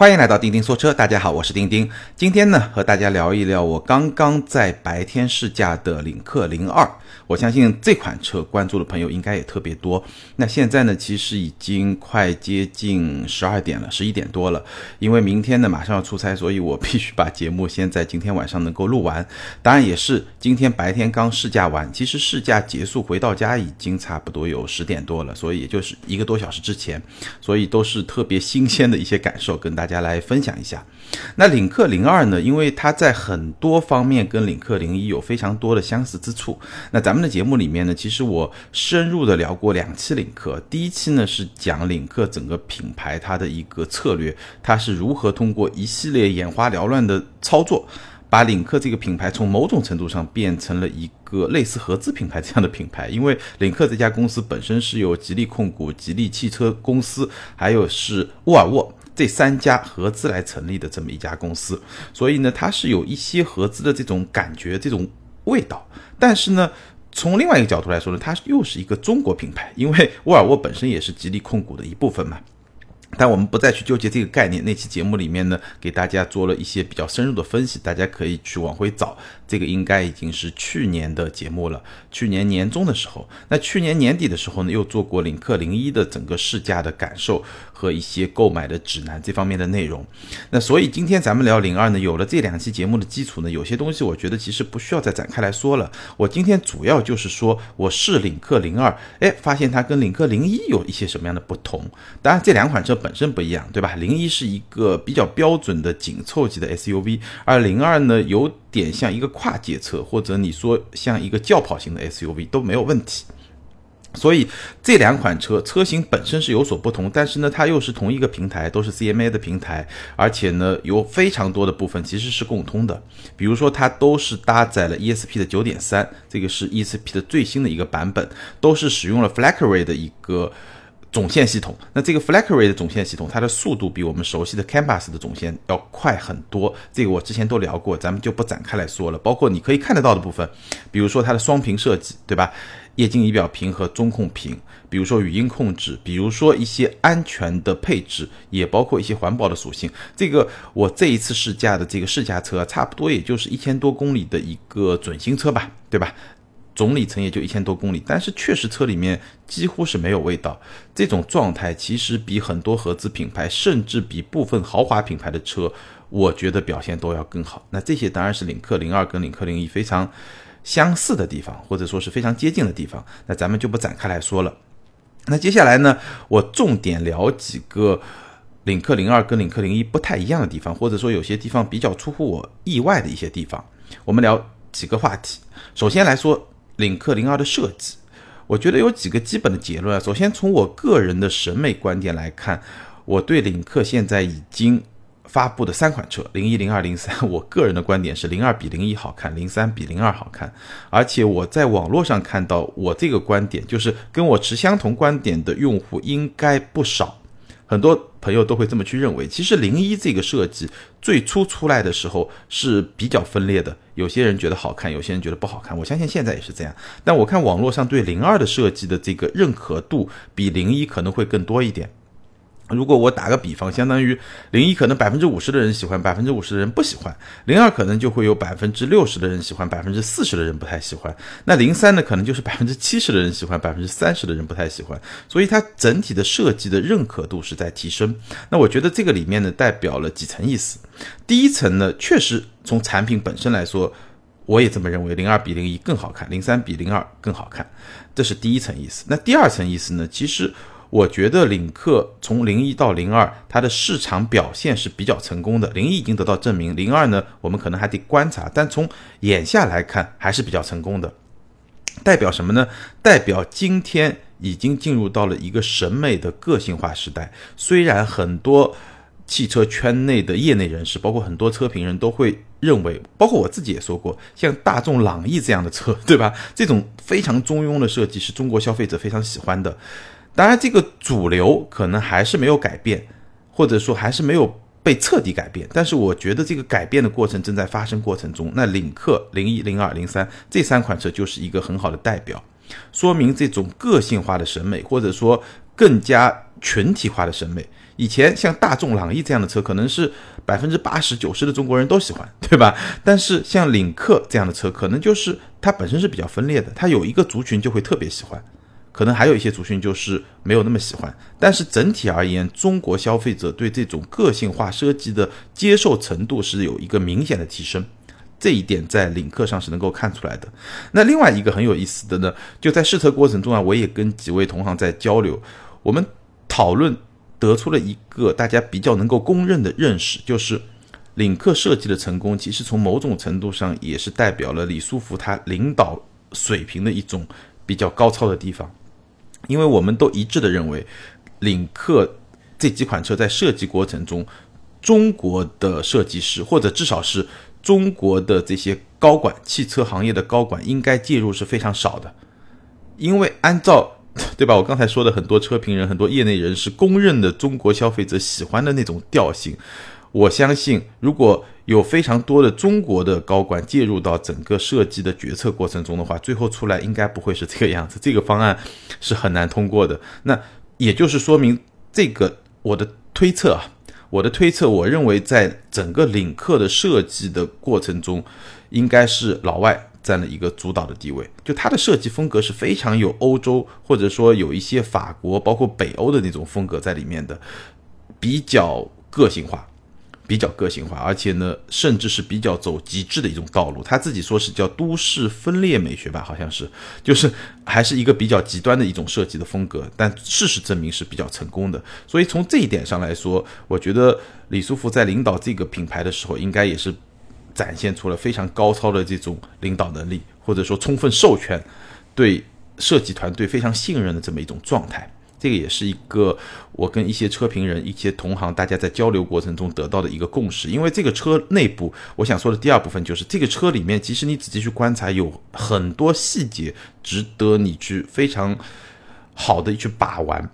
欢迎来到钉钉说车，大家好，我是钉钉。今天呢，和大家聊一聊我刚刚在白天试驾的领克零二。我相信这款车关注的朋友应该也特别多。那现在呢，其实已经快接近十二点了，十一点多了。因为明天呢马上要出差，所以我必须把节目先在今天晚上能够录完。当然也是今天白天刚试驾完，其实试驾结束回到家已经差不多有十点多了，所以也就是一个多小时之前，所以都是特别新鲜的一些感受，跟大家大家来分享一下。那领克零二呢，因为它在很多方面跟领克零一有非常多的相似之处，那咱们。的节目里面呢，其实我深入的聊过两期领克。第一期呢是讲领克整个品牌它的一个策略，它是如何通过一系列眼花缭乱的操作，把领克这个品牌从某种程度上变成了一个类似合资品牌这样的品牌。因为领克这家公司本身是由吉利控股、吉利汽车公司，还有是沃尔沃这三家合资来成立的这么一家公司，所以呢，它是有一些合资的这种感觉、这种味道。但是呢，从另外一个角度来说呢，它又是一个中国品牌，因为沃尔沃本身也是吉利控股的一部分嘛。但我们不再去纠结这个概念。那期节目里面呢，给大家做了一些比较深入的分析，大家可以去往回找。这个应该已经是去年的节目了，去年年中的时候。那去年年底的时候呢，又做过领克零一的整个试驾的感受和一些购买的指南这方面的内容。那所以今天咱们聊零二呢，有了这两期节目的基础呢，有些东西我觉得其实不需要再展开来说了。我今天主要就是说我试领克零二，哎，发现它跟领克零一有一些什么样的不同。当然这两款车。本身不一样，对吧？零一是一个比较标准的紧凑级的 SUV，而零二呢，有点像一个跨界车，或者你说像一个轿跑型的 SUV 都没有问题。所以这两款车车型本身是有所不同，但是呢，它又是同一个平台，都是 CMA 的平台，而且呢，有非常多的部分其实是共通的。比如说，它都是搭载了 ESP 的九点三，这个是 ESP 的最新的一个版本，都是使用了 f l a c k r a y 的一个。总线系统，那这个 f l a c k r a y 的总线系统，它的速度比我们熟悉的 Canvas 的总线要快很多。这个我之前都聊过，咱们就不展开来说了。包括你可以看得到的部分，比如说它的双屏设计，对吧？液晶仪表屏和中控屏，比如说语音控制，比如说一些安全的配置，也包括一些环保的属性。这个我这一次试驾的这个试驾车，差不多也就是一千多公里的一个准新车吧，对吧？总里程也就一千多公里，但是确实车里面几乎是没有味道。这种状态其实比很多合资品牌，甚至比部分豪华品牌的车，我觉得表现都要更好。那这些当然是领克零二跟领克零一非常相似的地方，或者说是非常接近的地方。那咱们就不展开来说了。那接下来呢，我重点聊几个领克零二跟领克零一不太一样的地方，或者说有些地方比较出乎我意外的一些地方。我们聊几个话题。首先来说。领克零二的设计，我觉得有几个基本的结论啊。首先，从我个人的审美观点来看，我对领克现在已经发布的三款车，零一、零二、零三，我个人的观点是零二比零一好看，零三比零二好看。而且我在网络上看到，我这个观点就是跟我持相同观点的用户应该不少。很多朋友都会这么去认为。其实零一这个设计最初出来的时候是比较分裂的，有些人觉得好看，有些人觉得不好看。我相信现在也是这样。但我看网络上对零二的设计的这个认可度比零一可能会更多一点。如果我打个比方，相当于零一可能百分之五十的人喜欢，百分之五十的人不喜欢；零二可能就会有百分之六十的人喜欢，百分之四十的人不太喜欢。那零三呢，可能就是百分之七十的人喜欢，百分之三十的人不太喜欢。所以它整体的设计的认可度是在提升。那我觉得这个里面呢，代表了几层意思。第一层呢，确实从产品本身来说，我也这么认为，零二比零一更好看，零三比零二更好看，这是第一层意思。那第二层意思呢，其实。我觉得领克从零一到零二，它的市场表现是比较成功的。零一已经得到证明，零二呢，我们可能还得观察。但从眼下来看，还是比较成功的。代表什么呢？代表今天已经进入到了一个审美的个性化时代。虽然很多汽车圈内的业内人士，包括很多车评人都会认为，包括我自己也说过，像大众朗逸这样的车，对吧？这种非常中庸的设计是中国消费者非常喜欢的。当然，这个主流可能还是没有改变，或者说还是没有被彻底改变。但是我觉得这个改变的过程正在发生过程中。那领克零一、零二、零三这三款车就是一个很好的代表，说明这种个性化的审美，或者说更加群体化的审美，以前像大众朗逸这样的车，可能是百分之八十九十的中国人都喜欢，对吧？但是像领克这样的车，可能就是它本身是比较分裂的，它有一个族群就会特别喜欢，可能还有一些族群就是没有那么喜欢。但是整体而言，中国消费者对这种个性化设计的接受程度是有一个明显的提升。这一点在领克上是能够看出来的。那另外一个很有意思的呢，就在试车过程中啊，我也跟几位同行在交流，我们讨论得出了一个大家比较能够公认的认识，就是领克设计的成功，其实从某种程度上也是代表了李书福他领导水平的一种比较高超的地方。因为我们都一致的认为，领克这几款车在设计过程中，中国的设计师或者至少是中国的这些高管，汽车行业的高管应该介入是非常少的，因为按照 对吧？我刚才说的很多车评人、很多业内人士公认的中国消费者喜欢的那种调性，我相信如果有非常多的中国的高管介入到整个设计的决策过程中的话，最后出来应该不会是这个样子，这个方案是很难通过的。那也就是说明这个我的推测啊。我的推测，我认为在整个领克的设计的过程中，应该是老外占了一个主导的地位。就它的设计风格是非常有欧洲，或者说有一些法国，包括北欧的那种风格在里面的，比较个性化。比较个性化，而且呢，甚至是比较走极致的一种道路。他自己说是叫都市分裂美学吧，好像是，就是还是一个比较极端的一种设计的风格。但事实证明是比较成功的。所以从这一点上来说，我觉得李书福在领导这个品牌的时候，应该也是展现出了非常高超的这种领导能力，或者说充分授权对设计团队非常信任的这么一种状态。这个也是一个我跟一些车评人、一些同行大家在交流过程中得到的一个共识。因为这个车内部，我想说的第二部分就是，这个车里面其实你仔细去观察，有很多细节值得你去非常好的去把玩。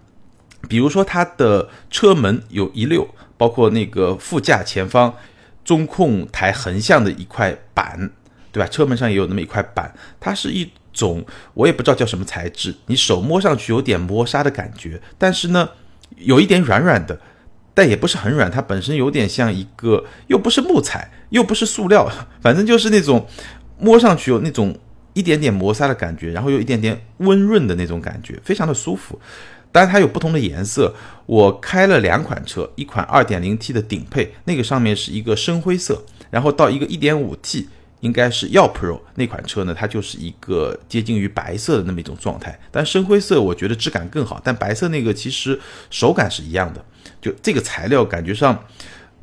比如说它的车门有一溜，包括那个副驾前方中控台横向的一块板，对吧？车门上也有那么一块板，它是一。种我也不知道叫什么材质，你手摸上去有点磨砂的感觉，但是呢，有一点软软的，但也不是很软，它本身有点像一个，又不是木材，又不是塑料，反正就是那种摸上去有那种一点点磨砂的感觉，然后有一点点温润的那种感觉，非常的舒服。当然它有不同的颜色，我开了两款车，一款 2.0T 的顶配，那个上面是一个深灰色，然后到一个 1.5T。应该是耀 Pro 那款车呢，它就是一个接近于白色的那么一种状态，但深灰色我觉得质感更好，但白色那个其实手感是一样的，就这个材料感觉上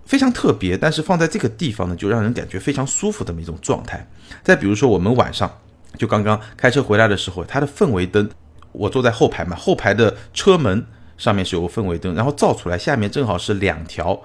非常特别，但是放在这个地方呢，就让人感觉非常舒服的一种状态。再比如说我们晚上就刚刚开车回来的时候，它的氛围灯，我坐在后排嘛，后排的车门上面是有个氛围灯，然后照出来下面正好是两条。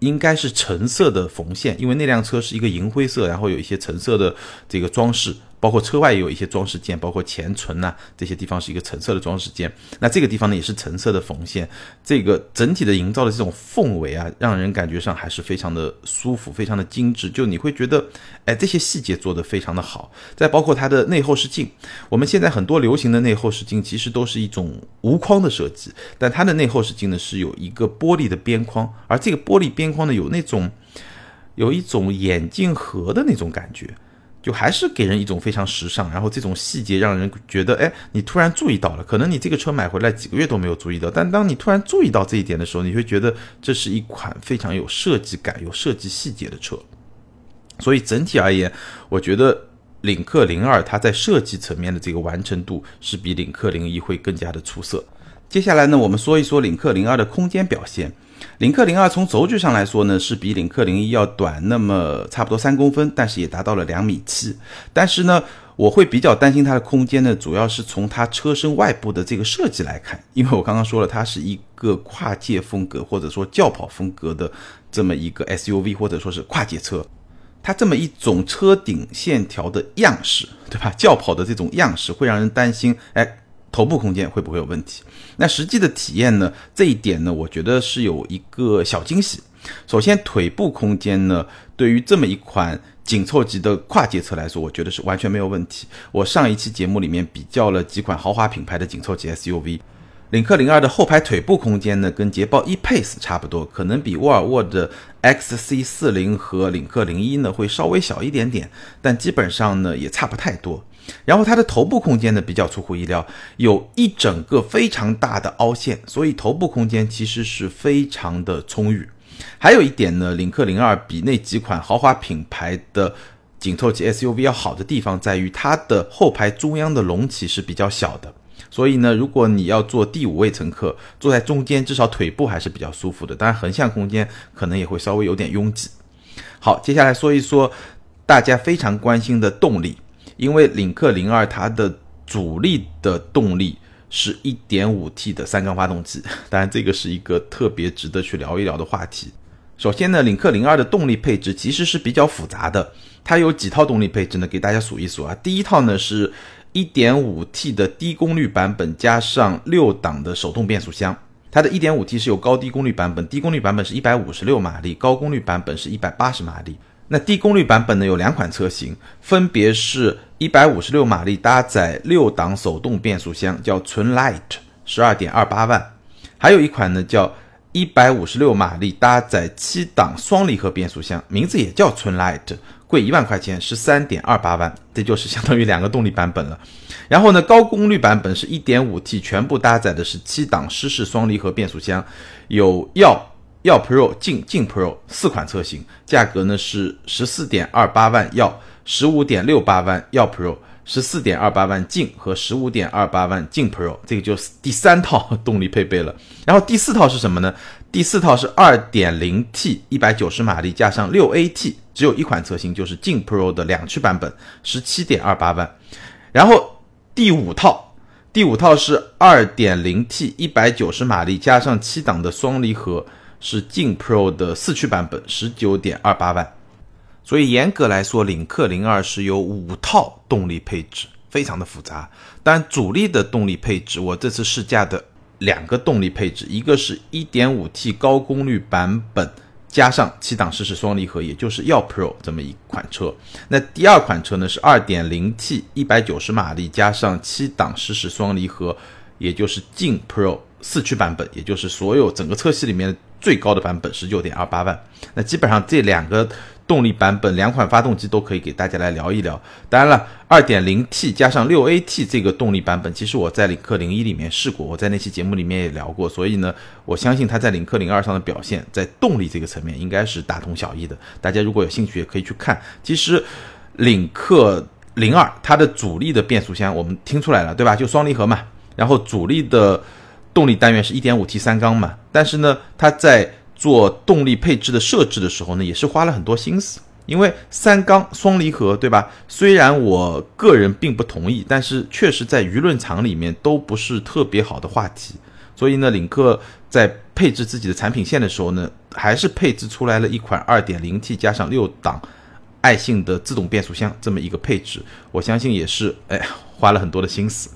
应该是橙色的缝线，因为那辆车是一个银灰色，然后有一些橙色的这个装饰。包括车外也有一些装饰件，包括前唇呐这些地方是一个橙色的装饰件。那这个地方呢也是橙色的缝线，这个整体的营造的这种氛围啊，让人感觉上还是非常的舒服，非常的精致。就你会觉得，哎，这些细节做得非常的好。再包括它的内后视镜，我们现在很多流行的内后视镜其实都是一种无框的设计，但它的内后视镜呢是有一个玻璃的边框，而这个玻璃边框呢有那种有一种眼镜盒的那种感觉。就还是给人一种非常时尚，然后这种细节让人觉得，哎，你突然注意到了，可能你这个车买回来几个月都没有注意到，但当你突然注意到这一点的时候，你会觉得这是一款非常有设计感、有设计细节的车。所以整体而言，我觉得领克零二它在设计层面的这个完成度是比领克零一会更加的出色。接下来呢，我们说一说领克零二的空间表现。领克零二从轴距上来说呢，是比领克零一要短那么差不多三公分，但是也达到了两米七。但是呢，我会比较担心它的空间呢，主要是从它车身外部的这个设计来看，因为我刚刚说了，它是一个跨界风格或者说轿跑风格的这么一个 SUV 或者说是跨界车，它这么一种车顶线条的样式，对吧？轿跑的这种样式会让人担心，哎。头部空间会不会有问题？那实际的体验呢？这一点呢，我觉得是有一个小惊喜。首先，腿部空间呢，对于这么一款紧凑级的跨界车来说，我觉得是完全没有问题。我上一期节目里面比较了几款豪华品牌的紧凑级 SUV，领克零二的后排腿部空间呢，跟捷豹 E-Pace 差不多，可能比沃尔沃的 XC 四零和领克零一呢会稍微小一点点，但基本上呢也差不太多。然后它的头部空间呢比较出乎意料，有一整个非常大的凹陷，所以头部空间其实是非常的充裕。还有一点呢，领克零二比那几款豪华品牌的紧凑级 SUV 要好的地方在于，它的后排中央的隆起是比较小的。所以呢，如果你要坐第五位乘客，坐在中间，至少腿部还是比较舒服的。当然，横向空间可能也会稍微有点拥挤。好，接下来说一说大家非常关心的动力，因为领克零二它的主力的动力是一点五 T 的三缸发动机，当然这个是一个特别值得去聊一聊的话题。首先呢，领克零二的动力配置其实是比较复杂的，它有几套动力配置呢？给大家数一数啊，第一套呢是。1.5T 的低功率版本加上六档的手动变速箱，它的 1.5T 是有高低功率版本，低功率版本是一百五十六马力，高功率版本是一百八十马力。那低功率版本呢有两款车型，分别是一百五十六马力搭载六档手动变速箱，叫纯 Light，十二点二八万；还有一款呢叫一百五十六马力搭载七档双离合变速箱，名字也叫纯 Light。贵一万块钱，十三点二八万，这就是相当于两个动力版本了。然后呢，高功率版本是一点五 T，全部搭载的是七档湿式双离合变速箱，有要耀 Pro、劲劲 Pro 四款车型，价格呢是十四点二八万耀，十五点六八万耀 Pro，十四点二八万劲和十五点二八万劲 Pro，这个就是第三套 动力配备了。然后第四套是什么呢？第四套是二点零 T，一百九十马力加上六 AT。只有一款车型，就是劲 Pro 的两驱版本，十七点二八万。然后第五套，第五套是二点零 T，一百九十马力加上七档的双离合，是劲 Pro 的四驱版本，十九点二八万。所以严格来说，领克零二是有五套动力配置，非常的复杂。但主力的动力配置，我这次试驾的两个动力配置，一个是一点五 T 高功率版本。加上七档湿式双离合，也就是耀 Pro 这么一款车。那第二款车呢是二点零 T 一百九十马力加上七档湿式双离合，也就是劲 Pro 四驱版本，也就是所有整个车系里面最高的版本，十九点二八万。那基本上这两个。动力版本两款发动机都可以给大家来聊一聊。当然了，2.0T 加上 6AT 这个动力版本，其实我在领克零一里面试过，我在那期节目里面也聊过，所以呢，我相信它在领克零二上的表现，在动力这个层面应该是大同小异的。大家如果有兴趣，也可以去看。其实，领克零二它的主力的变速箱我们听出来了，对吧？就双离合嘛。然后主力的动力单元是 1.5T 三缸嘛。但是呢，它在做动力配置的设置的时候呢，也是花了很多心思。因为三缸双离合，对吧？虽然我个人并不同意，但是确实在舆论场里面都不是特别好的话题。所以呢，领克在配置自己的产品线的时候呢，还是配置出来了一款 2.0T 加上六档爱信的自动变速箱这么一个配置。我相信也是，哎，花了很多的心思。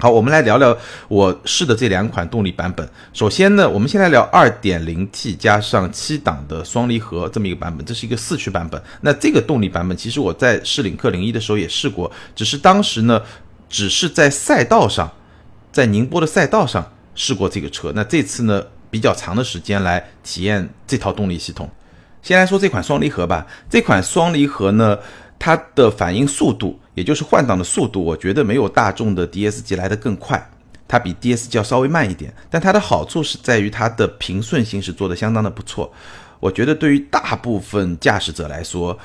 好，我们来聊聊我试的这两款动力版本。首先呢，我们先来聊 2.0T 加上七档的双离合这么一个版本，这是一个四驱版本。那这个动力版本，其实我在试领克零一的时候也试过，只是当时呢，只是在赛道上，在宁波的赛道上试过这个车。那这次呢，比较长的时间来体验这套动力系统。先来说这款双离合吧，这款双离合呢。它的反应速度，也就是换挡的速度，我觉得没有大众的 DSG 来的更快，它比 DSG 要稍微慢一点。但它的好处是在于它的平顺性是做的相当的不错。我觉得对于大部分驾驶者来说，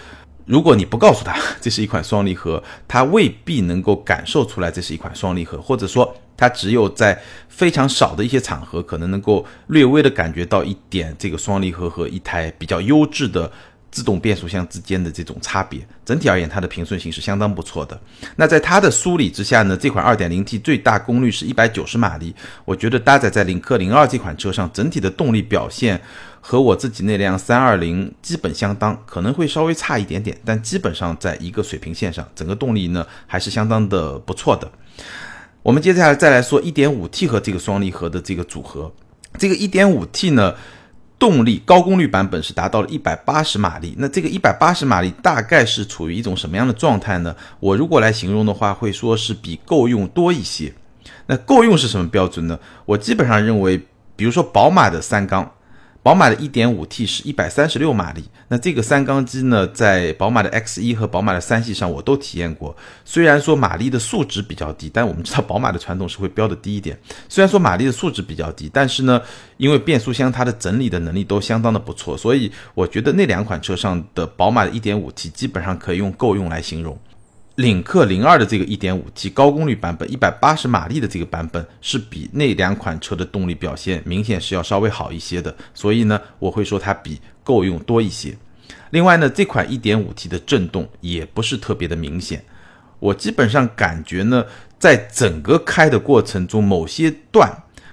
如果你不告诉他 这是一款双离合，他未必能够感受出来这是一款双离合，或者说他只有在非常少的一些场合，可能能够略微的感觉到一点这个双离合和一台比较优质的。自动变速箱之间的这种差别，整体而言，它的平顺性是相当不错的。那在它的梳理之下呢，这款 2.0T 最大功率是一百九十马力，我觉得搭载在领克零二这款车上，整体的动力表现和我自己那辆320基本相当，可能会稍微差一点点，但基本上在一个水平线上，整个动力呢还是相当的不错的。我们接下来再来说 1.5T 和这个双离合的这个组合，这个 1.5T 呢。动力高功率版本是达到了一百八十马力，那这个一百八十马力大概是处于一种什么样的状态呢？我如果来形容的话，会说是比够用多一些。那够用是什么标准呢？我基本上认为，比如说宝马的三缸。宝马的 1.5T 是136马力，那这个三缸机呢，在宝马的 X1 和宝马的三系上我都体验过。虽然说马力的数值比较低，但我们知道宝马的传统是会标的低一点。虽然说马力的数值比较低，但是呢，因为变速箱它的整理的能力都相当的不错，所以我觉得那两款车上的宝马的 1.5T 基本上可以用够用来形容。领克零二的这个 1.5T 高功率版本，180马力的这个版本是比那两款车的动力表现明显是要稍微好一些的，所以呢，我会说它比够用多一些。另外呢，这款 1.5T 的震动也不是特别的明显，我基本上感觉呢，在整个开的过程中，某些段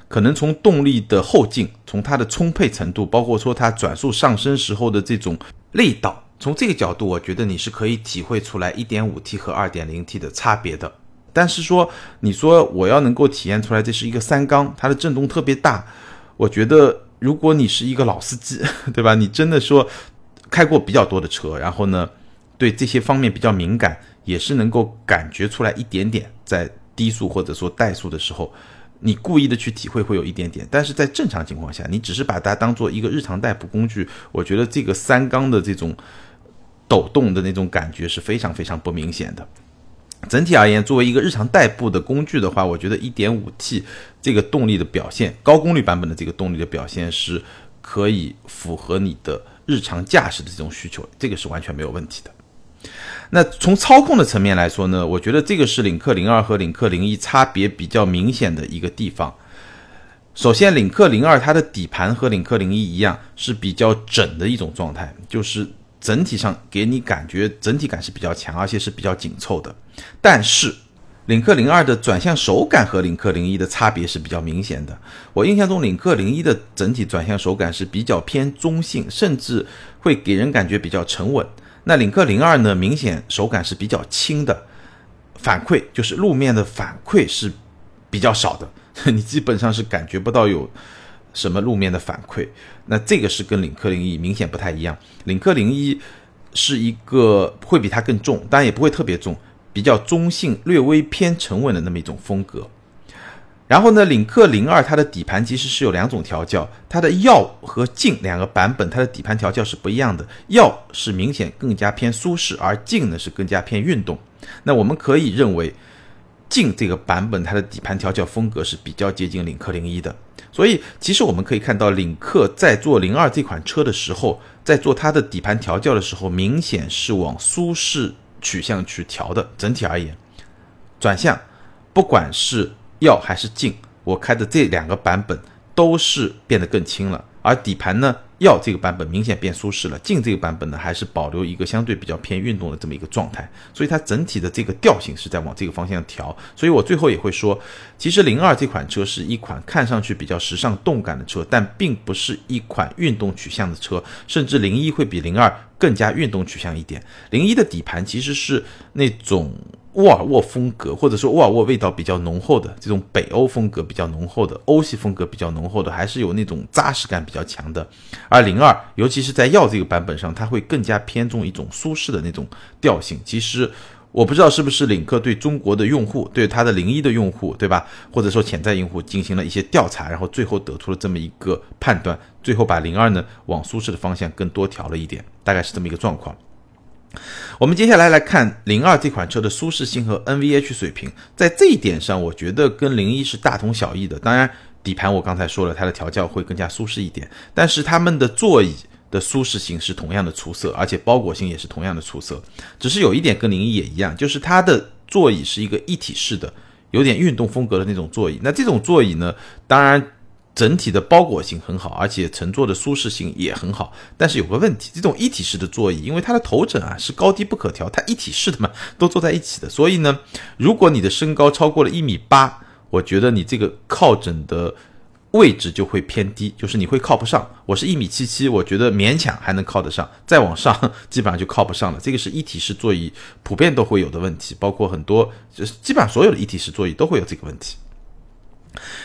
可能从动力的后劲，从它的充沛程度，包括说它转速上升时候的这种力道。从这个角度，我觉得你是可以体会出来 1.5T 和 2.0T 的差别的。但是说，你说我要能够体验出来这是一个三缸，它的震动特别大，我觉得如果你是一个老司机，对吧？你真的说开过比较多的车，然后呢，对这些方面比较敏感，也是能够感觉出来一点点，在低速或者说怠速的时候。你故意的去体会会有一点点，但是在正常情况下，你只是把它当做一个日常代步工具，我觉得这个三缸的这种抖动的那种感觉是非常非常不明显的。整体而言，作为一个日常代步的工具的话，我觉得 1.5T 这个动力的表现，高功率版本的这个动力的表现是可以符合你的日常驾驶的这种需求，这个是完全没有问题的。那从操控的层面来说呢，我觉得这个是领克零二和领克零一差别比较明显的一个地方。首先，领克零二它的底盘和领克零一一样是比较整的一种状态，就是整体上给你感觉整体感是比较强，而且是比较紧凑的。但是，领克零二的转向手感和领克零一的差别是比较明显的。我印象中，领克零一的整体转向手感是比较偏中性，甚至会给人感觉比较沉稳。那领克零二呢？明显手感是比较轻的，反馈就是路面的反馈是比较少的，你基本上是感觉不到有什么路面的反馈。那这个是跟领克零一明显不太一样。领克零一是一个会比它更重，当然也不会特别重，比较中性、略微偏沉稳的那么一种风格。然后呢，领克零二它的底盘其实是有两种调教，它的耀和劲两个版本，它的底盘调教是不一样的。耀是明显更加偏舒适，而劲呢是更加偏运动。那我们可以认为，劲这个版本它的底盘调教风格是比较接近领克零一的。所以其实我们可以看到，领克在做零二这款车的时候，在做它的底盘调教的时候，明显是往舒适取向去调的。整体而言，转向不管是要还是进，我开的这两个版本都是变得更轻了，而底盘呢，要这个版本明显变舒适了，进这个版本呢还是保留一个相对比较偏运动的这么一个状态，所以它整体的这个调性是在往这个方向调，所以我最后也会说，其实零二这款车是一款看上去比较时尚动感的车，但并不是一款运动取向的车，甚至零一会比零二更加运动取向一点，零一的底盘其实是那种。沃尔沃风格，或者说沃尔沃味道比较浓厚的这种北欧风格比较浓厚的欧系风格比较浓厚的，还是有那种扎实感比较强的。而零二，尤其是在耀这个版本上，它会更加偏重一种舒适的那种调性。其实我不知道是不是领克对中国的用户，对它的零一的用户，对吧？或者说潜在用户进行了一些调查，然后最后得出了这么一个判断，最后把零二呢往舒适的方向更多调了一点，大概是这么一个状况。我们接下来来看零二这款车的舒适性和 NVH 水平，在这一点上，我觉得跟零一是大同小异的。当然，底盘我刚才说了，它的调教会更加舒适一点，但是它们的座椅的舒适性是同样的出色，而且包裹性也是同样的出色。只是有一点跟零一也一样，就是它的座椅是一个一体式的，有点运动风格的那种座椅。那这种座椅呢，当然。整体的包裹性很好，而且乘坐的舒适性也很好。但是有个问题，这种一体式的座椅，因为它的头枕啊是高低不可调，它一体式的嘛，都坐在一起的。所以呢，如果你的身高超过了一米八，我觉得你这个靠枕的位置就会偏低，就是你会靠不上。我是一米七七，我觉得勉强还能靠得上，再往上基本上就靠不上了。这个是一体式座椅普遍都会有的问题，包括很多就是基本上所有的一体式座椅都会有这个问题。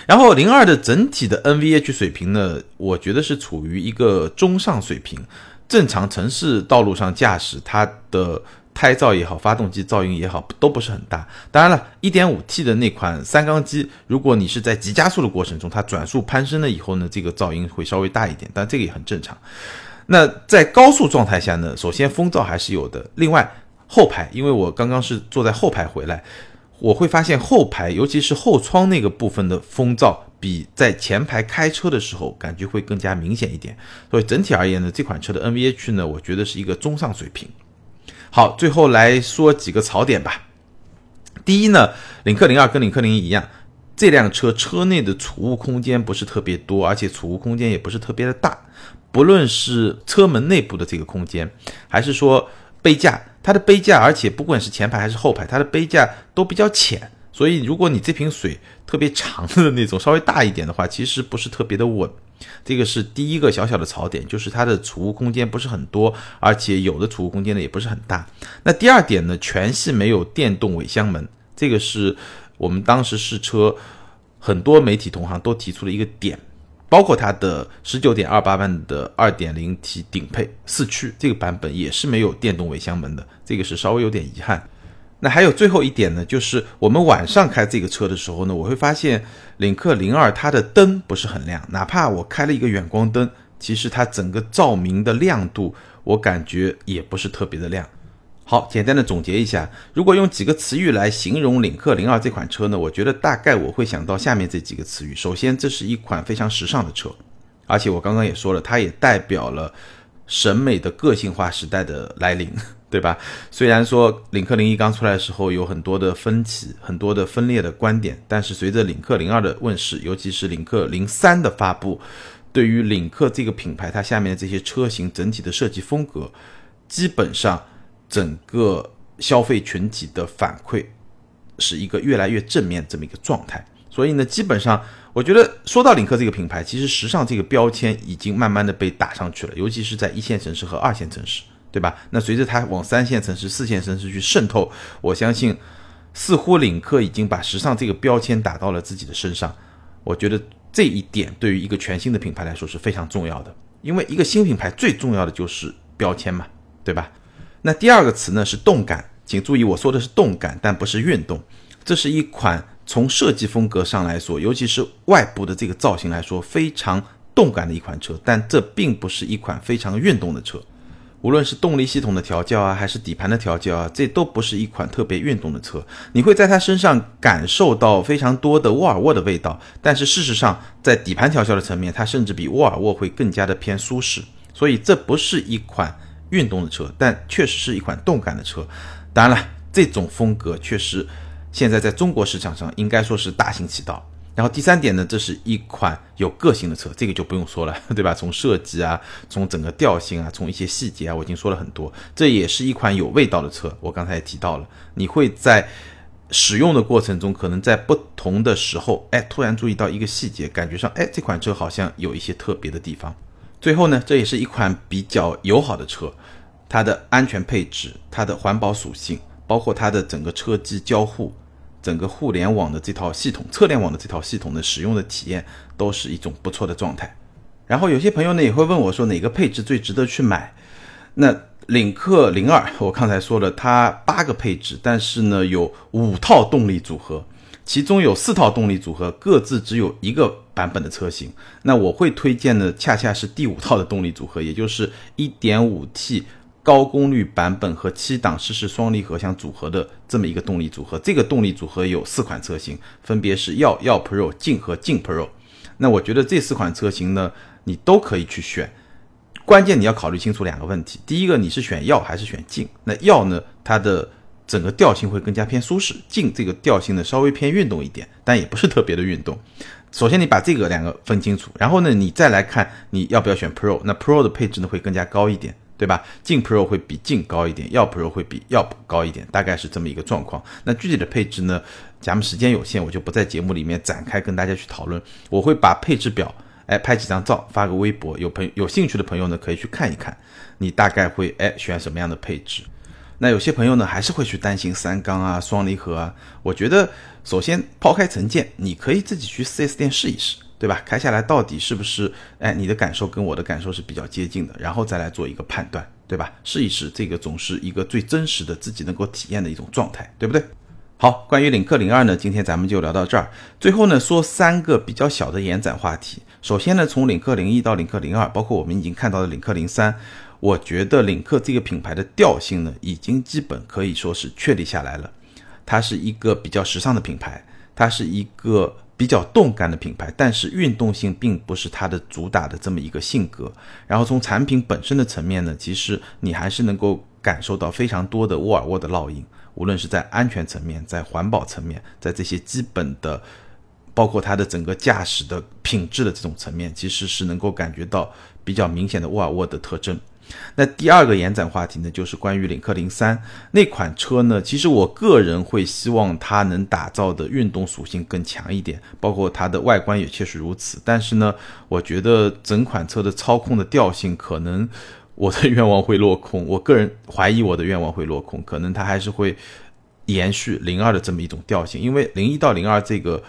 然后零二的整体的 NVH 水平呢，我觉得是处于一个中上水平。正常城市道路上驾驶，它的胎噪也好，发动机噪音也好，都不是很大。当然了，1.5T 的那款三缸机，如果你是在急加速的过程中，它转速攀升了以后呢，这个噪音会稍微大一点，但这个也很正常。那在高速状态下呢，首先风噪还是有的。另外，后排，因为我刚刚是坐在后排回来，我会发现后排，尤其是后窗那个部分的风噪，比在前排开车的时候感觉会更加明显一点。所以整体而言呢，这款车的 NVH 呢，我觉得是一个中上水平。好，最后来说几个槽点吧。第一呢，领克零二跟领克零一一样，这辆车车内的储物空间不是特别多，而且储物空间也不是特别的大。不论是车门内部的这个空间，还是说杯架，它的杯架，而且不管是前排还是后排，它的杯架都比较浅。所以，如果你这瓶水特别长的那种，稍微大一点的话，其实不是特别的稳。这个是第一个小小的槽点，就是它的储物空间不是很多，而且有的储物空间呢也不是很大。那第二点呢，全系没有电动尾箱门，这个是我们当时试车很多媒体同行都提出了一个点，包括它的十九点二八万的二点零 T 顶配四驱这个版本也是没有电动尾箱门的，这个是稍微有点遗憾。那还有最后一点呢，就是我们晚上开这个车的时候呢，我会发现领克零二它的灯不是很亮，哪怕我开了一个远光灯，其实它整个照明的亮度我感觉也不是特别的亮。好，简单的总结一下，如果用几个词语来形容领克零二这款车呢，我觉得大概我会想到下面这几个词语。首先，这是一款非常时尚的车，而且我刚刚也说了，它也代表了审美的个性化时代的来临。对吧？虽然说领克零一刚出来的时候有很多的分歧、很多的分裂的观点，但是随着领克零二的问世，尤其是领克零三的发布，对于领克这个品牌，它下面的这些车型整体的设计风格，基本上整个消费群体的反馈是一个越来越正面这么一个状态。所以呢，基本上我觉得说到领克这个品牌，其实时尚这个标签已经慢慢的被打上去了，尤其是在一线城市和二线城市。对吧？那随着它往三线城市、四线城市去渗透，我相信，似乎领克已经把时尚这个标签打到了自己的身上。我觉得这一点对于一个全新的品牌来说是非常重要的，因为一个新品牌最重要的就是标签嘛，对吧？那第二个词呢是动感，请注意我说的是动感，但不是运动。这是一款从设计风格上来说，尤其是外部的这个造型来说非常动感的一款车，但这并不是一款非常运动的车。无论是动力系统的调教啊，还是底盘的调教啊，这都不是一款特别运动的车。你会在它身上感受到非常多的沃尔沃的味道，但是事实上，在底盘调教的层面，它甚至比沃尔沃会更加的偏舒适。所以这不是一款运动的车，但确实是一款动感的车。当然了，这种风格确实现在在中国市场上应该说是大行其道。然后第三点呢，这是一款有个性的车，这个就不用说了，对吧？从设计啊，从整个调性啊，从一些细节啊，我已经说了很多。这也是一款有味道的车，我刚才也提到了，你会在使用的过程中，可能在不同的时候，哎，突然注意到一个细节，感觉上，哎，这款车好像有一些特别的地方。最后呢，这也是一款比较友好的车，它的安全配置、它的环保属性，包括它的整个车机交互。整个互联网的这套系统，车联网的这套系统的使用的体验都是一种不错的状态。然后有些朋友呢也会问我说，哪个配置最值得去买？那领克零二，我刚才说了，它八个配置，但是呢有五套动力组合，其中有四套动力组合各自只有一个版本的车型。那我会推荐的恰恰是第五套的动力组合，也就是一点五 T。高功率版本和七档湿式双离合相组合的这么一个动力组合，这个动力组合有四款车型，分别是耀、耀 Pro、劲和劲 Pro。那我觉得这四款车型呢，你都可以去选，关键你要考虑清楚两个问题：第一个，你是选耀还是选劲？那耀呢，它的整个调性会更加偏舒适；劲这个调性呢，稍微偏运动一点，但也不是特别的运动。首先你把这个两个分清楚，然后呢，你再来看你要不要选 Pro。那 Pro 的配置呢，会更加高一点。对吧？劲 Pro 会比劲高一点，耀 Pro 会比耀高一点，大概是这么一个状况。那具体的配置呢？咱们时间有限，我就不在节目里面展开跟大家去讨论。我会把配置表，哎，拍几张照发个微博，有朋有兴趣的朋友呢，可以去看一看。你大概会哎选什么样的配置？那有些朋友呢，还是会去担心三缸啊、双离合啊。我觉得，首先抛开成见，你可以自己去 4S 店试一试。对吧？开下来到底是不是？哎，你的感受跟我的感受是比较接近的，然后再来做一个判断，对吧？试一试，这个总是一个最真实的自己能够体验的一种状态，对不对？好，关于领克零二呢，今天咱们就聊到这儿。最后呢，说三个比较小的延展话题。首先呢，从领克零一到领克零二，包括我们已经看到的领克零三，我觉得领克这个品牌的调性呢，已经基本可以说是确立下来了。它是一个比较时尚的品牌，它是一个比较动感的品牌，但是运动性并不是它的主打的这么一个性格。然后从产品本身的层面呢，其实你还是能够感受到非常多的沃尔沃的烙印。无论是在安全层面，在环保层面，在这些基本的，包括它的整个驾驶的品质的这种层面，其实是能够感觉到比较明显的沃尔沃的特征。那第二个延展话题呢，就是关于领克零三那款车呢，其实我个人会希望它能打造的运动属性更强一点，包括它的外观也确实如此。但是呢，我觉得整款车的操控的调性可能。我的 愿望会落空，我个人怀疑我的愿望会落空，可能它还是会延续零二的这么一种调性，因为零一到零二这个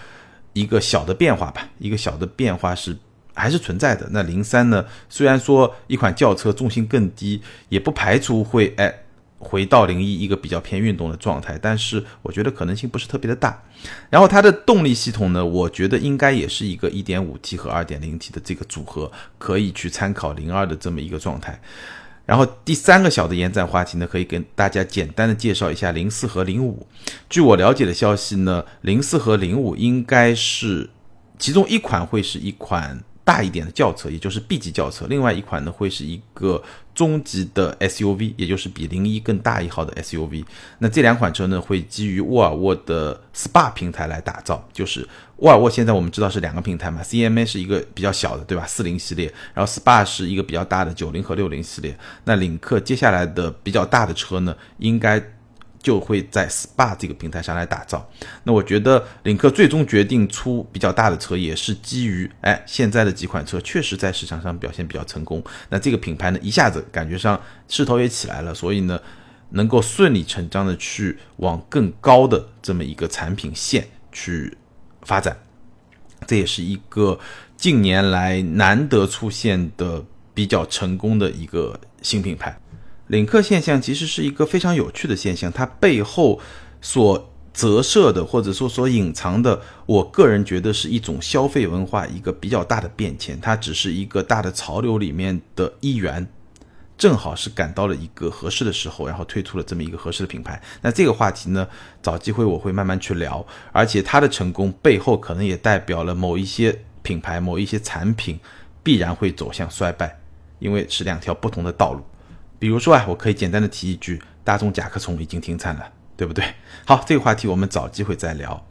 一个小的变化吧，一个小的变化是还是存在的。那零三呢，虽然说一款轿车重心更低，也不排除会哎。回到零一一个比较偏运动的状态，但是我觉得可能性不是特别的大。然后它的动力系统呢，我觉得应该也是一个 1.5T 和 2.0T 的这个组合，可以去参考零二的这么一个状态。然后第三个小的延展话题呢，可以跟大家简单的介绍一下零四和零五。据我了解的消息呢，零四和零五应该是其中一款会是一款。大一点的轿车，也就是 B 级轿车，另外一款呢会是一个中级的 SUV，也就是比零一更大一号的 SUV。那这两款车呢会基于沃尔沃的 SPA 平台来打造，就是沃尔沃现在我们知道是两个平台嘛，CMA 是一个比较小的，对吧？四零系列，然后 SPA 是一个比较大的九零和六零系列。那领克接下来的比较大的车呢，应该。就会在 SPA 这个平台上来打造。那我觉得领克最终决定出比较大的车，也是基于哎现在的几款车确实在市场上表现比较成功。那这个品牌呢，一下子感觉上势头也起来了，所以呢，能够顺理成章的去往更高的这么一个产品线去发展。这也是一个近年来难得出现的比较成功的一个新品牌。领克现象其实是一个非常有趣的现象，它背后所折射的或者说所隐藏的，我个人觉得是一种消费文化一个比较大的变迁，它只是一个大的潮流里面的一员，正好是赶到了一个合适的时候，然后推出了这么一个合适的品牌。那这个话题呢，找机会我会慢慢去聊，而且它的成功背后可能也代表了某一些品牌、某一些产品必然会走向衰败，因为是两条不同的道路。比如说啊，我可以简单的提一句，大众甲壳虫已经停产了，对不对？好，这个话题我们找机会再聊。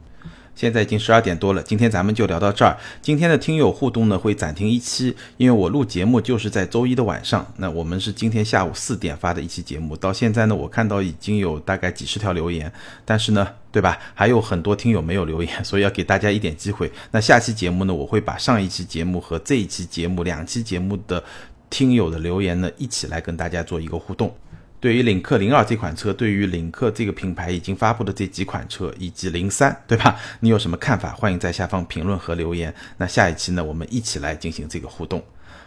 现在已经十二点多了，今天咱们就聊到这儿。今天的听友互动呢会暂停一期，因为我录节目就是在周一的晚上。那我们是今天下午四点发的一期节目，到现在呢，我看到已经有大概几十条留言，但是呢，对吧？还有很多听友没有留言，所以要给大家一点机会。那下期节目呢，我会把上一期节目和这一期节目两期节目的。听友的留言呢，一起来跟大家做一个互动。对于领克零二这款车，对于领克这个品牌已经发布的这几款车，以及零三，对吧？你有什么看法？欢迎在下方评论和留言。那下一期呢，我们一起来进行这个互动。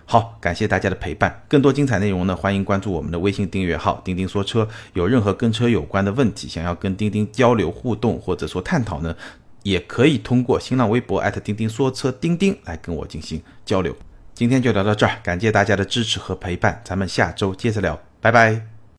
好，感谢大家的陪伴。更多精彩内容呢，欢迎关注我们的微信订阅号“钉钉说车”。有任何跟车有关的问题，想要跟钉钉交流互动或者说探讨呢，也可以通过新浪微博钉钉说车钉钉来跟我进行交流。今天就聊到这儿，感谢大家的支持和陪伴，咱们下周接着聊，拜拜。